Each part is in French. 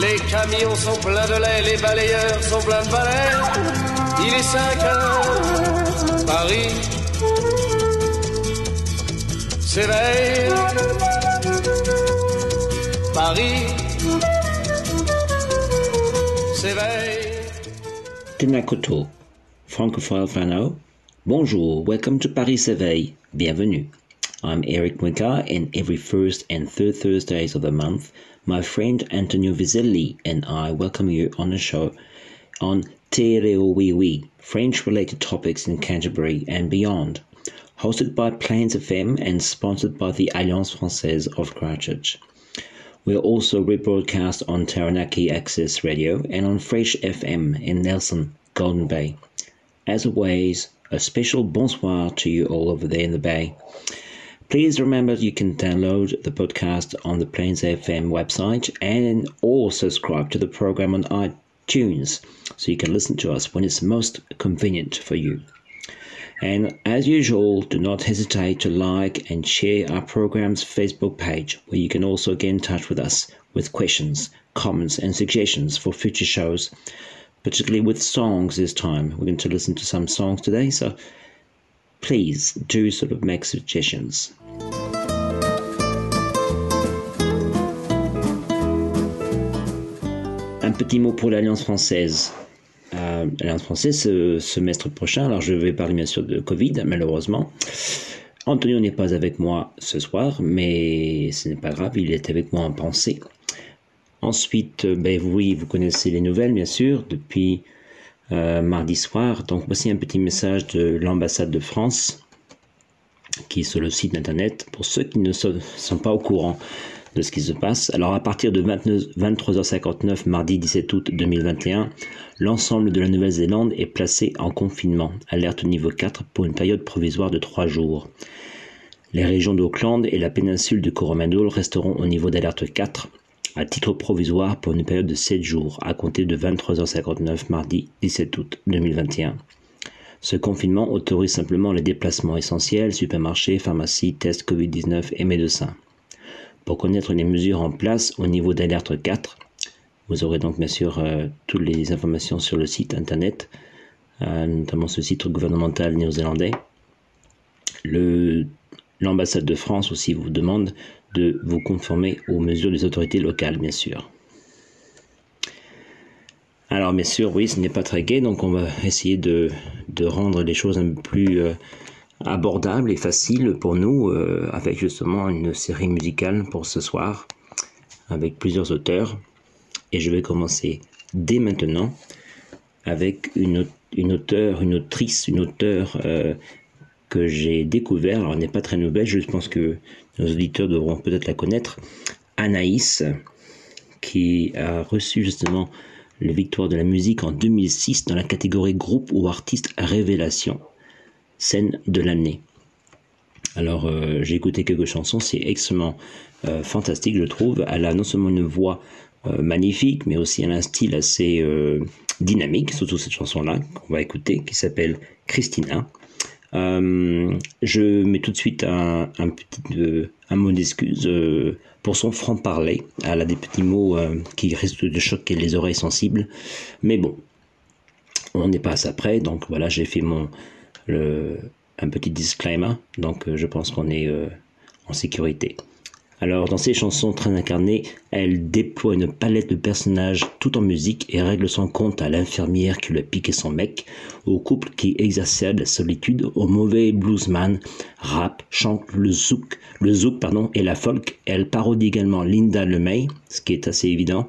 Les camions sont pleins de lait, les balayeurs sont pleins de balais. Il est 5 heures, Paris s'éveille. Paris s'éveille. Tenakoto, francophile Fano. Bonjour, welcome to Paris S'éveille. Bienvenue. I'm Eric Mwika, and every first and third Thursdays of the month, my friend Antonio Vizelli and I welcome you on the show on Tereo French related topics in Canterbury and beyond. Hosted by Plains FM and sponsored by the Alliance Francaise of Christchurch. We are also rebroadcast on Taranaki Access Radio and on Fresh FM in Nelson, Golden Bay. As always, a special bonsoir to you all over there in the Bay. Please remember you can download the podcast on the Plains FM website and or subscribe to the program on iTunes so you can listen to us when it's most convenient for you. And as usual, do not hesitate to like and share our program's Facebook page where you can also get in touch with us with questions, comments, and suggestions for future shows, particularly with songs this time. We're going to listen to some songs today, so please do sort of make suggestions. Un petit mot pour l'Alliance française. Euh, L'Alliance française, ce semestre prochain, alors je vais parler bien sûr de Covid, malheureusement. Antonio n'est pas avec moi ce soir, mais ce n'est pas grave, il est avec moi en pensée. Ensuite, ben oui, vous connaissez les nouvelles, bien sûr, depuis euh, mardi soir. Donc voici un petit message de l'ambassade de France qui est sur le site internet pour ceux qui ne sont, pas au courant de ce qui se passe. Alors à partir de 29 23h59 mardi 17 août 2021, l'ensemble de la Nouvelle-Zélande est placé en confinement, alerte niveau 4 pour une période provisoire de 3 jours. Les régions d'Auckland et la péninsule du Coromandel resteront au niveau d'alerte 4 à titre provisoire pour une période de 7 jours à compter de 23h59 mardi 17 août 2021. Ce confinement autorise simplement les déplacements essentiels, supermarchés, pharmacies, tests Covid-19 et médecins. Pour connaître les mesures en place au niveau d'alerte 4, vous aurez donc bien sûr euh, toutes les informations sur le site internet, euh, notamment ce site gouvernemental néo-zélandais. L'ambassade de France aussi vous demande de vous conformer aux mesures des autorités locales, bien sûr. Alors bien sûr, oui, ce n'est pas très gai, donc on va essayer de, rendre les choses un peu plus euh, abordables et faciles pour nous, euh, avec justement une série musicale pour ce soir, avec plusieurs auteurs. Et je vais commencer dès maintenant avec une, une auteure, une autrice, une auteure euh, que j'ai découvert. Alors elle n'est pas très nouvelle, je pense que nos auditeurs devront peut-être la connaître. Anaïs, qui a reçu justement la victoire de la musique en 2006 dans la catégorie groupe ou artiste révélation, scène de l'année. Alors euh, j'ai écouté quelques chansons, c'est extrêmement euh, fantastique je trouve. Elle a non seulement une voix euh, magnifique, mais aussi un style assez dynamique, surtout cette chanson-là qu'on va écouter, qui s'appelle Christina. Euh, je mets tout de suite un, euh, mot d'excuse euh, pour son franc-parler. Elle a des petits mots qui risquent de choquer les oreilles sensibles. Mais bon, on n'est pas à près. Donc voilà, j'ai fait mon un petit disclaimer. Donc je pense qu'on est en sécurité. Alors, dans ses chansons très incarnées, elle déploie une palette de personnages tout en musique et règle son compte à l'infirmière qui lui a piqué son mec, au couple qui exacerbe la solitude, au mauvais bluesman, rap, chante le zouk, le zouk pardon, et la folk. Elle parodie également Linda LeMay, ce qui est assez évident.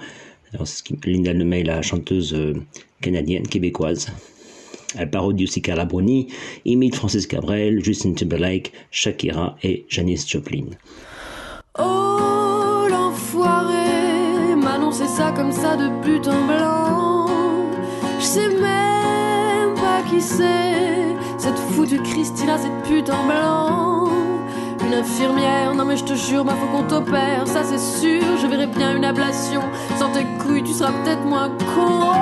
Linda LeMay, la chanteuse euh, canadienne, québécoise. Elle parodie aussi Carla Bruni, imite Francis Cabrel, Justin Timberlake, Shakira et Janis Joplin. Oh l'enfoiré, Manon c'est ça comme ça de but en blanc. Je sais même pas qui c'est, cette foutue Christina, cette pute en blanc. Une infirmière, non mais je te jure, ma faut qu'on t'opère, ça c'est sûr, je verrai bien une ablation. Sans tes couilles, tu seras peut-être moins con.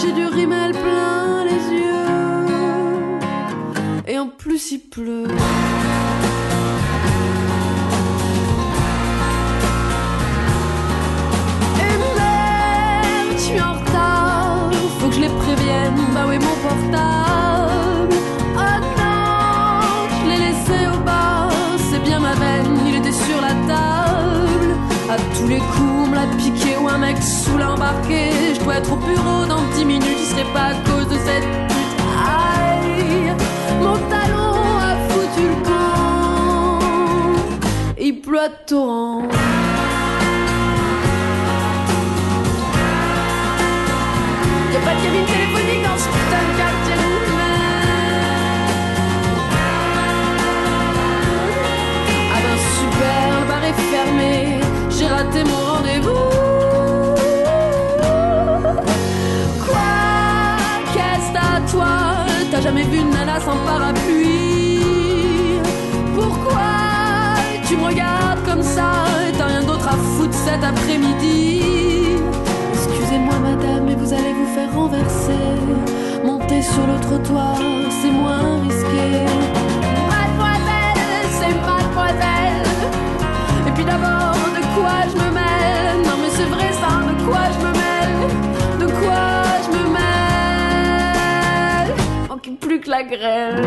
J'ai du rimel plein les yeux, et en plus il pleut. Sous l'embarqué. Je dois être au bureau dans 10 minutes, ce serait pas à cause de cette pute. Aïe, mon talon a foutu le camp. Il pleut torrent. Monter sur le trottoir, c'est moins risqué. Mademoiselle, c'est mademoiselle. Et puis d'abord, de quoi je me mêle? Non mais c'est vrai ça, de quoi je me mêle? De quoi je me mêle? Manque plus que la grêle.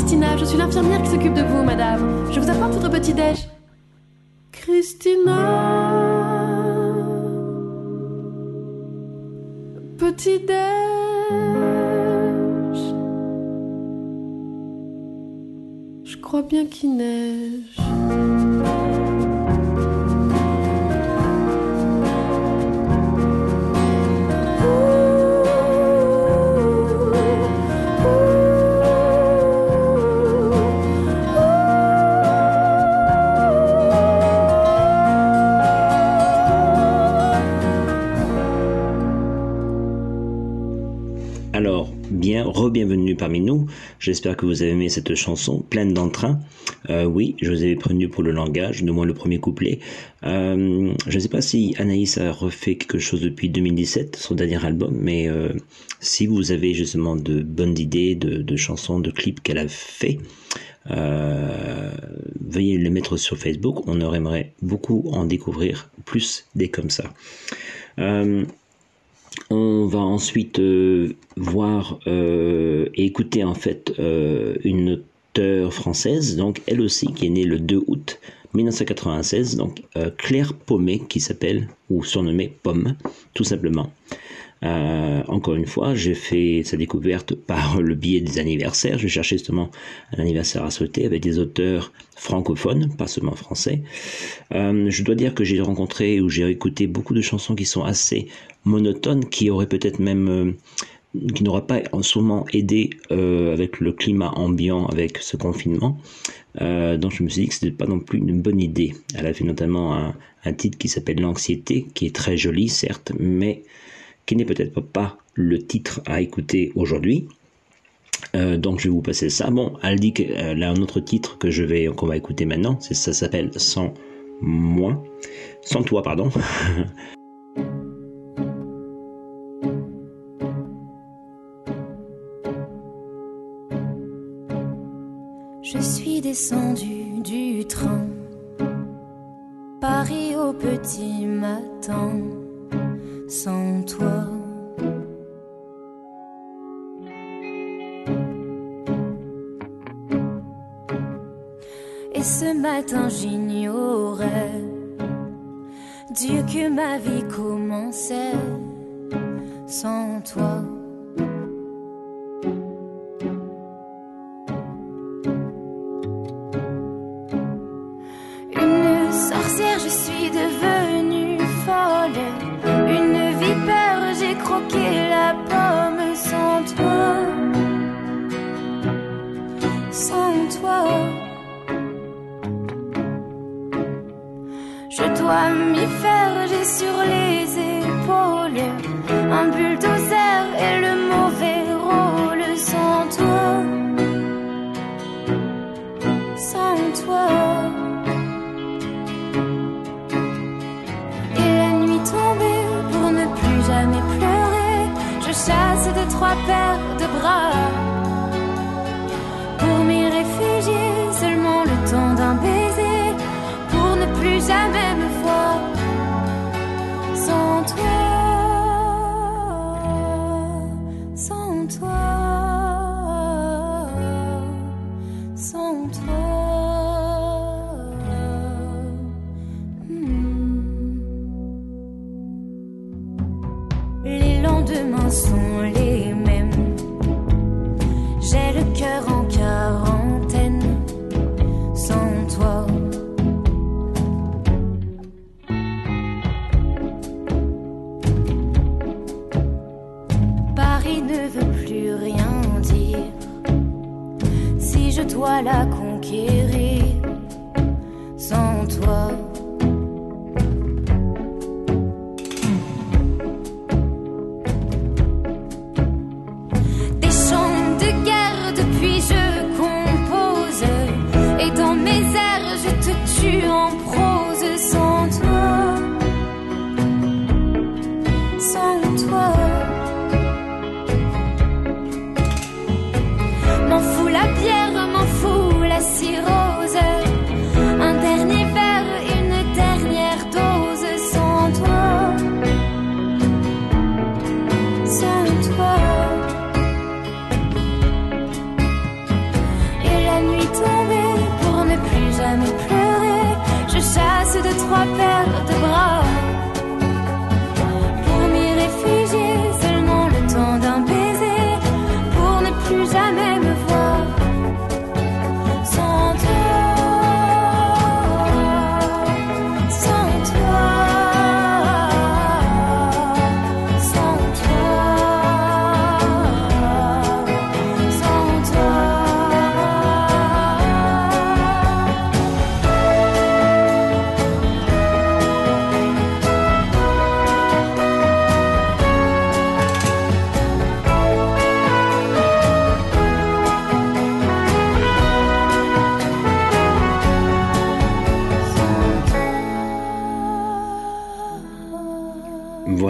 Christina. Je suis l'infirmière qui s'occupe de vous, madame. Je vous apporte votre petit déj. Christina. Petit déj. crois bien qu'il neige. Re-bienvenue parmi nous. J'espère que vous avez aimé cette chanson pleine d'entrain. Euh, oui, je vous avais prévenu pour le langage, de moins le premier couplet. Euh, je ne sais pas si Anaïs a refait quelque chose depuis 2017, son dernier album, mais euh, si vous avez justement de bonnes idées de, chansons, de clips qu'elle a fait, veuillez les mettre sur Facebook. On aimerait beaucoup en découvrir plus des comme ça. On va ensuite euh, voir euh, et écouter en fait euh, une auteure française, donc elle aussi qui est née le 2 août 1996, donc Claire Pommet qui s'appelle ou surnommée Pomme tout simplement. Euh, encore une fois, j'ai fait sa découverte par le biais des anniversaires. Je cherchais justement un anniversaire à souhaiter avec des auteurs francophones, pas seulement français. Euh, je dois dire que j'ai rencontré ou j'ai écouté beaucoup de chansons qui sont assez monotones, qui auraient peut-être même euh, qui n'aura pas en ce moment aidé avec le climat ambiant, avec ce confinement. donc je me suis dit que ce n'était pas non plus une bonne idée. Elle a fait notamment un, un titre qui s'appelle L'anxiété, qui est très joli certes, mais qui n'est peut-être pas le titre à écouter aujourd'hui. Euh, donc je vais vous passer ça. Bon, elle dit qu'elle a un autre titre que je vais qu'on va écouter maintenant. Ça s'appelle Sans moi, sans toi pardon. descendu du train, Paris au petit matin sans toi. Et ce matin j'ignorais Dieu que ma vie commençait sans toi. Dois m'y faire, j'ai sur les épaules un bulldozer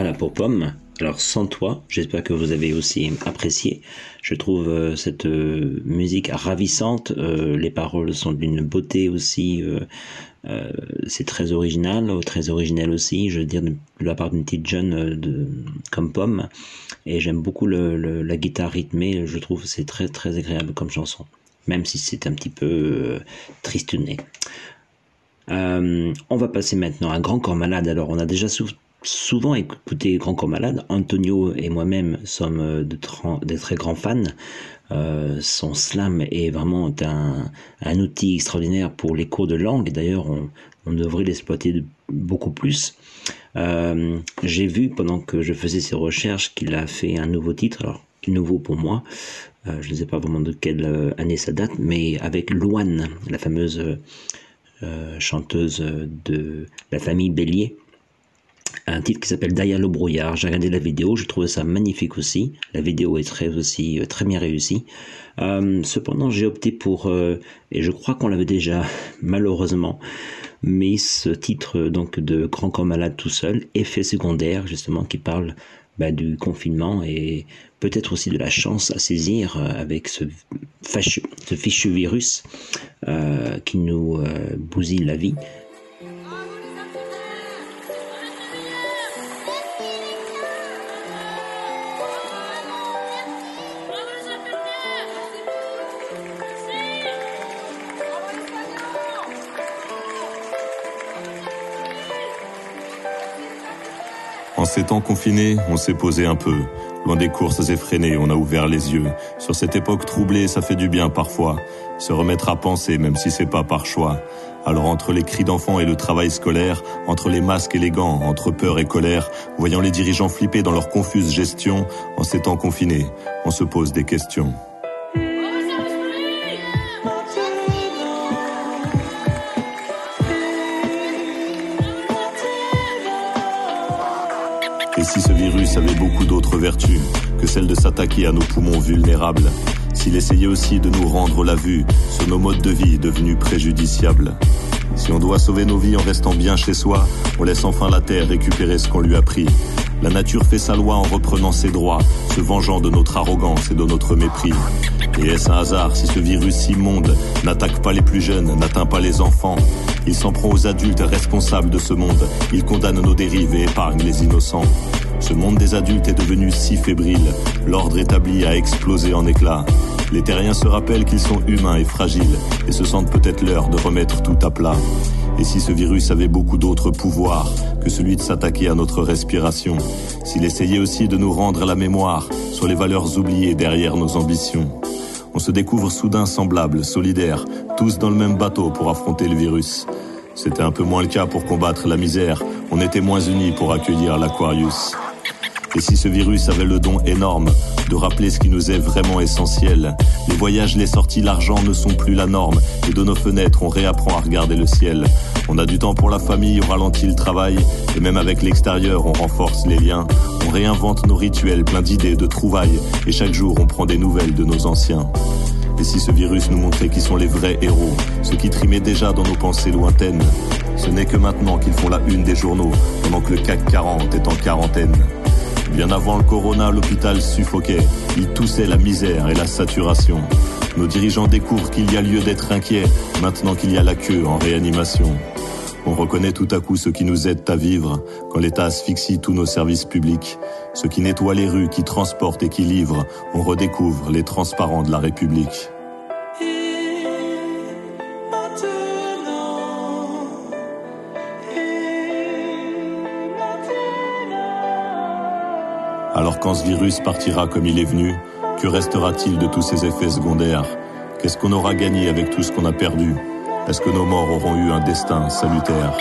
Voilà pour Pomme. Alors sans toi, j'espère que vous avez aussi apprécié. Je trouve euh, cette euh, musique ravissante. Euh, les paroles sont d'une beauté aussi. c'est très original, très originel aussi. Je veux dire de la part d'une petite jeune comme Pomme. Et j'aime beaucoup la guitare rythmée. Je trouve c'est très très agréable comme chanson, même si c'est un petit peu tristouné. Euh, on va passer maintenant à Grand Corps Malade. Alors, on a déjà sou- souvent écouté Grand Corps Malade. Antonio et moi-même sommes euh, de, des très grands fans. Euh, son slam est vraiment un, outil extraordinaire pour les cours de langue. D'ailleurs, on, devrait l'exploiter beaucoup plus. Euh, J'ai vu pendant que je faisais ces recherches qu'il a fait un nouveau titre. Alors, nouveau pour moi. Je ne sais pas vraiment de quelle année ça date, mais avec Louane, la fameuse chanteuse de la famille Bélier. Un titre qui s'appelle le brouillard. J'ai regardé la vidéo, je trouve ça magnifique aussi. La vidéo est très aussi euh, très bien réussie. Euh, cependant, j'ai opté pour euh, et je crois qu'on l'avait déjà malheureusement mais ce titre donc de Grand Corps Malade tout seul, effet secondaire justement qui parle bah, du confinement et peut-être aussi de la chance à saisir avec ce, fâcheux- ce fichu virus qui nous bousille la vie. Ces temps confinés, on s'est posé un peu. Loin des courses effrénées, on a ouvert les yeux. Sur cette époque troublée, ça fait du bien parfois. Se remettre à penser, même si c'est pas par choix. Alors entre les cris d'enfants et le travail scolaire, entre les masques et les gants, entre peur et colère, voyant les dirigeants flipper dans leur confuse gestion, en ces temps confinés, on se pose des questions. Et si ce virus avait beaucoup d'autres vertus que celle de s'attaquer à nos poumons vulnérables, s'il essayait aussi de nous rendre la vue sur nos modes de vie devenus préjudiciables, si on doit sauver nos vies en restant bien chez soi, on laisse enfin la terre récupérer ce qu'on lui a pris. La nature fait sa loi en reprenant ses droits, se vengeant de notre arrogance et de notre mépris. Et est-ce un hasard si ce virus immonde n'attaque pas les plus jeunes, n'atteint pas les enfants? Il s'en prend aux adultes responsables de ce monde. Il condamne nos dérives et épargne les innocents. Ce monde des adultes est devenu si fébrile. L'ordre établi a explosé en éclats. Les terriens se rappellent qu'ils sont humains et fragiles et se sentent peut-être l'heure de remettre tout à plat. Et si ce virus avait beaucoup d'autres pouvoirs que celui de s'attaquer à notre respiration, s'il essayait aussi de nous rendre la mémoire sur les valeurs oubliées derrière nos ambitions, on se découvre soudain semblables, solidaires, tous dans le même bateau pour affronter le virus. C'était un peu moins le cas pour combattre la misère, on était moins unis pour accueillir l'Aquarius. Et si ce virus avait le don énorme de rappeler ce qui nous est vraiment essentiel, les voyages, les sorties, l'argent ne sont plus la norme, et de nos fenêtres, on réapprend à regarder le ciel. On a du temps pour la famille, on ralentit le travail, et même avec l'extérieur, on renforce les liens. On réinvente nos rituels, plein d'idées, de trouvailles, et chaque jour, on prend des nouvelles de nos anciens. Et si ce virus nous montrait qui sont les vrais héros, ceux qui trimaient déjà dans nos pensées lointaines, ce n'est que maintenant qu'ils font la une des journaux, pendant que le CAC 40 est en quarantaine. Bien avant le corona, l'hôpital suffoquait. Il toussait la misère et la saturation. Nos dirigeants découvrent qu'il y a lieu d'être inquiet maintenant qu'il y a la queue en réanimation. On reconnaît tout à coup ce qui nous aide à vivre quand l'État asphyxie tous nos services publics. Ceux qui nettoient les rues, qui transportent et qui livrent. On redécouvre les transparents de la République. Alors quand ce virus partira comme il est venu, que restera-t-il de tous ces effets secondaires? Qu'est-ce qu'on aura gagné avec tout ce qu'on a perdu? Est-ce que nos morts auront eu un destin salutaire?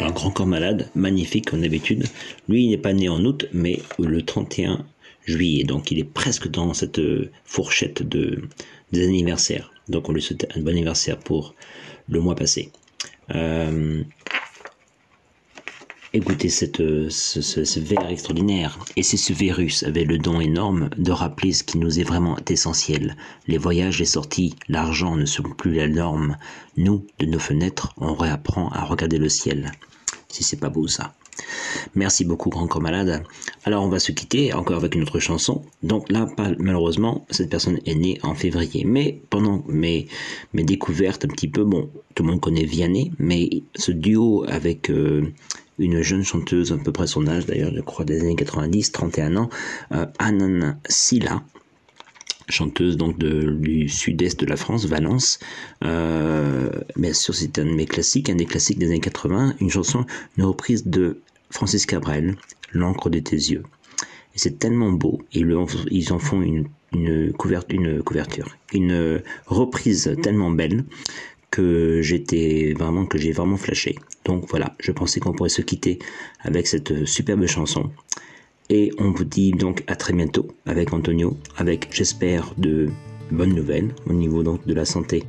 Un grand corps malade, magnifique comme d'habitude. Lui, il n'est pas né en août, mais le 31 juillet. Donc, il est presque dans cette euh, fourchette de, des anniversaires. Donc, on lui souhaite un bon anniversaire pour le mois passé. Euh, écoutez cette, euh, ce, ce, verre extraordinaire. Et si ce virus avait le don énorme de rappeler ce qui nous est vraiment essentiel. Les voyages, les sorties, l'argent ne sont plus la norme. Nous, de nos fenêtres, on réapprend à regarder le ciel. Si c'est pas beau ça. Merci beaucoup, Grand Corps Malade. Alors, on va se quitter encore avec une autre chanson. Donc là, malheureusement, cette personne est née en février. Mais pendant mes, mes découvertes un petit peu, bon, tout le monde connaît Vianney, mais ce duo avec euh, une jeune chanteuse, à peu près son âge d'ailleurs, je crois des années 90, 31 ans, euh, Silla, chanteuse donc du sud-est de la France, Valence. Euh, bien sûr, c'est un de mes classiques, un des classiques des années 80, une chanson, une reprise de Francis Cabrel, L'encre de tes yeux. Et c'est tellement beau, ils, ils en font une, une, couverture, une couverture, une reprise tellement belle que j'étais vraiment que j'ai vraiment flashé. Donc voilà, je pensais qu'on pourrait se quitter avec cette euh, superbe chanson. Et on vous dit donc à très bientôt avec Antonio, avec j'espère de bonnes nouvelles au niveau donc de la santé.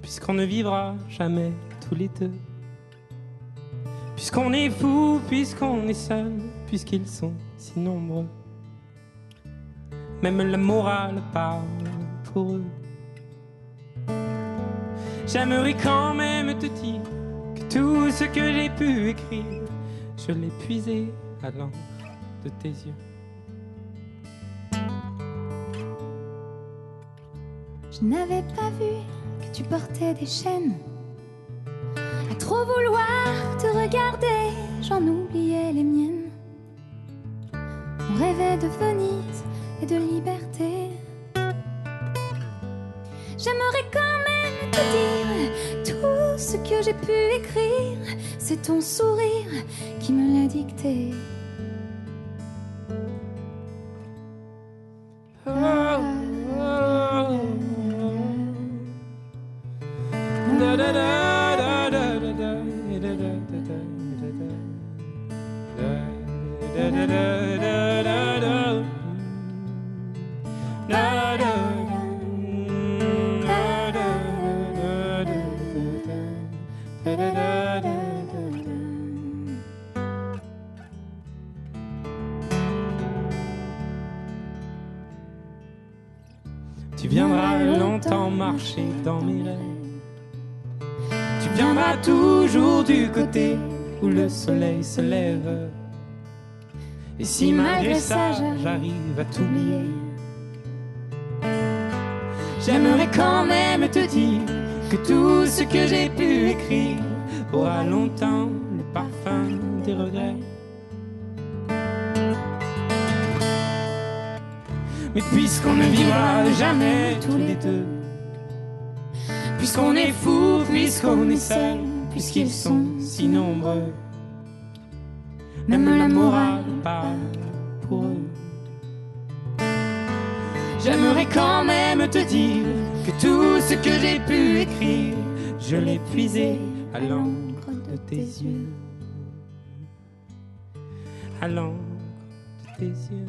Puisqu'on ne vivra jamais tous les deux. Puisqu'on est fou, puisqu'on est seul, puisqu'ils sont si nombreux. Même la morale parle pour eux. J'aimerais quand même te dire que tout ce que j'ai pu écrire, je l'ai puisé à l'encre de tes yeux. Je n'avais pas vu que tu portais des chaînes. Trop vouloir te regarder, j'en oubliais les miennes. On rêvait de Venise et de liberté. J'aimerais quand même te dire tout ce que j'ai pu écrire. C'est ton sourire qui me l'a dicté. Marcher dans mes rêves. Tu viendras toujours du côté où le soleil se lève. Et si malgré ça j'arrive à t'oublier, j'aimerais quand même te dire que tout ce que j'ai pu écrire aura longtemps le parfum des regrets. Mais puisqu'on ne vivra jamais tous les deux, puisqu'on est fou, puisqu'on est seul, puisqu'ils sont si nombreux, même la morale parle pour eux. J'aimerais quand même te dire que tout ce que j'ai pu écrire, je l'ai puisé à l'encre de tes yeux. À l'encre de tes yeux.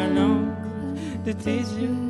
À l'encre de tes yeux.